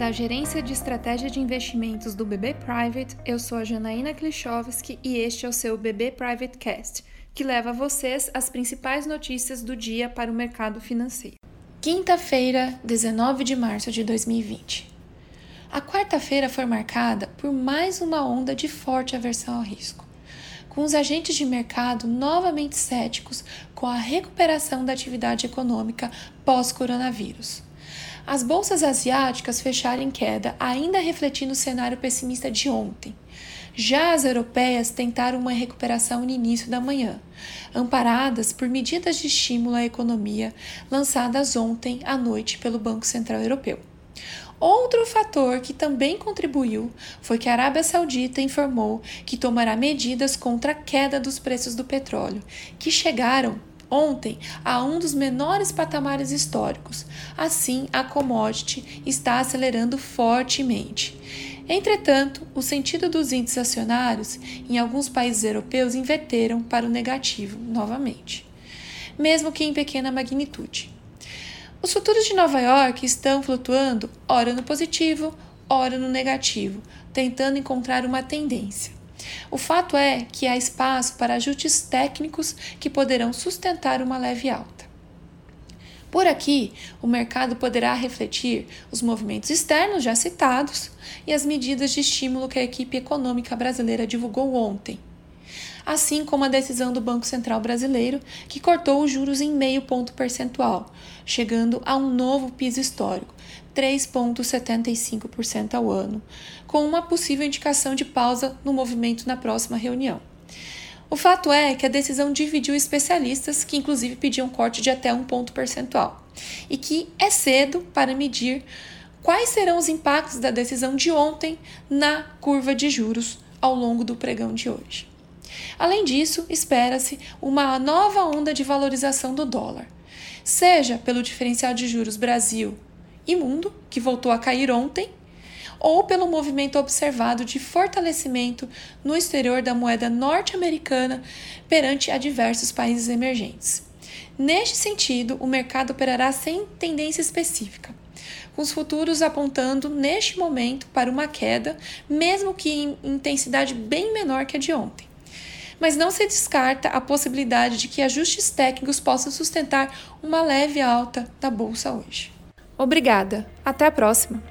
Da Gerência de Estratégia de Investimentos do BB Private, eu sou a Janaína Klichowski e este é o seu BB Private Cast, que leva a vocês as principais notícias do dia para o mercado financeiro. Quinta-feira, 19 de março de 2020. A quarta-feira foi marcada por mais uma onda de forte aversão ao risco, com os agentes de mercado novamente céticos com a recuperação da atividade econômica pós-coronavírus. As bolsas asiáticas fecharam em queda, ainda refletindo o cenário pessimista de ontem. Já as europeias tentaram uma recuperação no início da manhã, amparadas por medidas de estímulo à economia lançadas ontem à noite pelo Banco Central Europeu. Outro fator que também contribuiu foi que a Arábia Saudita informou que tomará medidas contra a queda dos preços do petróleo, que chegaram ontem a um dos menores patamares históricos. Assim, a commodity está acelerando fortemente. Entretanto, o sentido dos índices acionários em alguns países europeus inverteram para o negativo novamente, mesmo que em pequena magnitude. Os futuros de Nova York estão flutuando ora no positivo, ora no negativo, tentando encontrar uma tendência. O fato é que há espaço para ajustes técnicos que poderão sustentar uma leve alta. Por aqui, o mercado poderá refletir os movimentos externos já citados e as medidas de estímulo que a equipe econômica brasileira divulgou ontem, assim como a decisão do Banco Central Brasileiro, que cortou os juros em meio ponto percentual, chegando a um novo piso histórico, 3,75% ao ano, com uma possível indicação de pausa no movimento na próxima reunião. O fato é que a decisão dividiu especialistas, que inclusive pediam corte de até um ponto percentual, e que é cedo para medir quais serão os impactos da decisão de ontem na curva de juros ao longo do pregão de hoje. Além disso, espera-se uma nova onda de valorização do dólar, seja pelo diferencial de juros Brasil e mundo, que voltou a cair ontem, ou pelo movimento observado de fortalecimento no exterior da moeda norte-americana perante a diversos países emergentes. Neste sentido, o mercado operará sem tendência específica, com os futuros apontando neste momento para uma queda, mesmo que em intensidade bem menor que a de ontem. Mas não se descarta a possibilidade de que ajustes técnicos possam sustentar uma leve alta da bolsa hoje. Obrigada. Até a próxima.